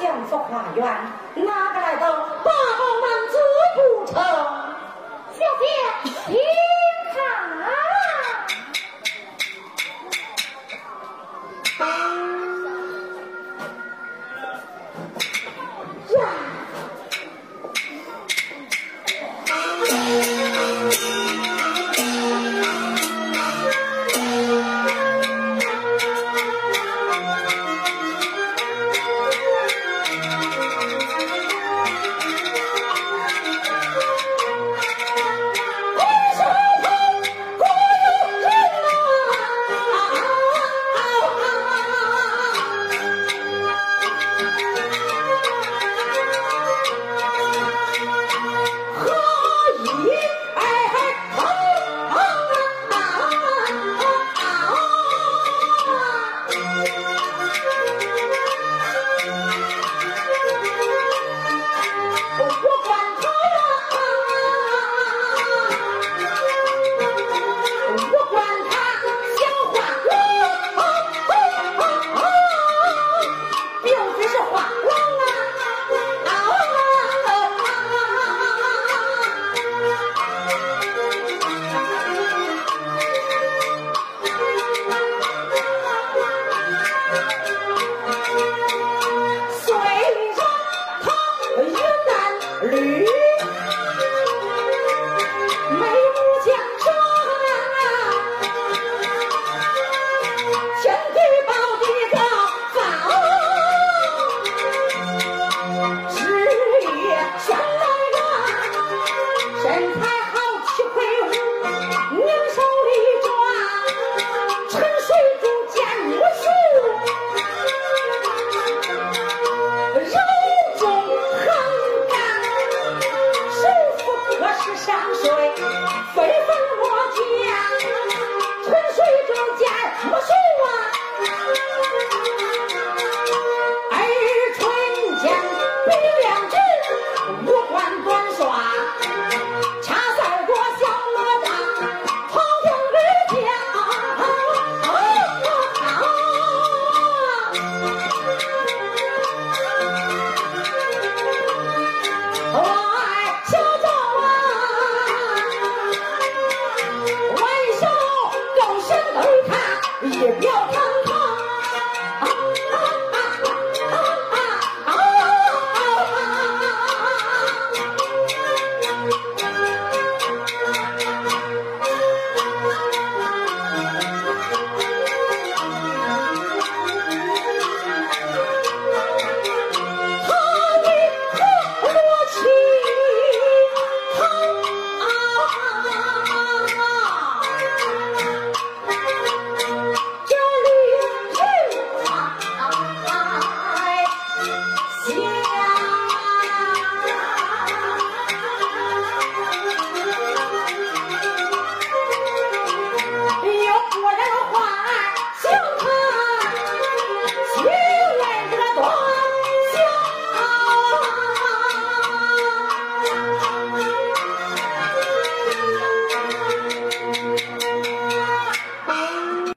江苏花园哪个来到八宝满座不成？小姐 Hey!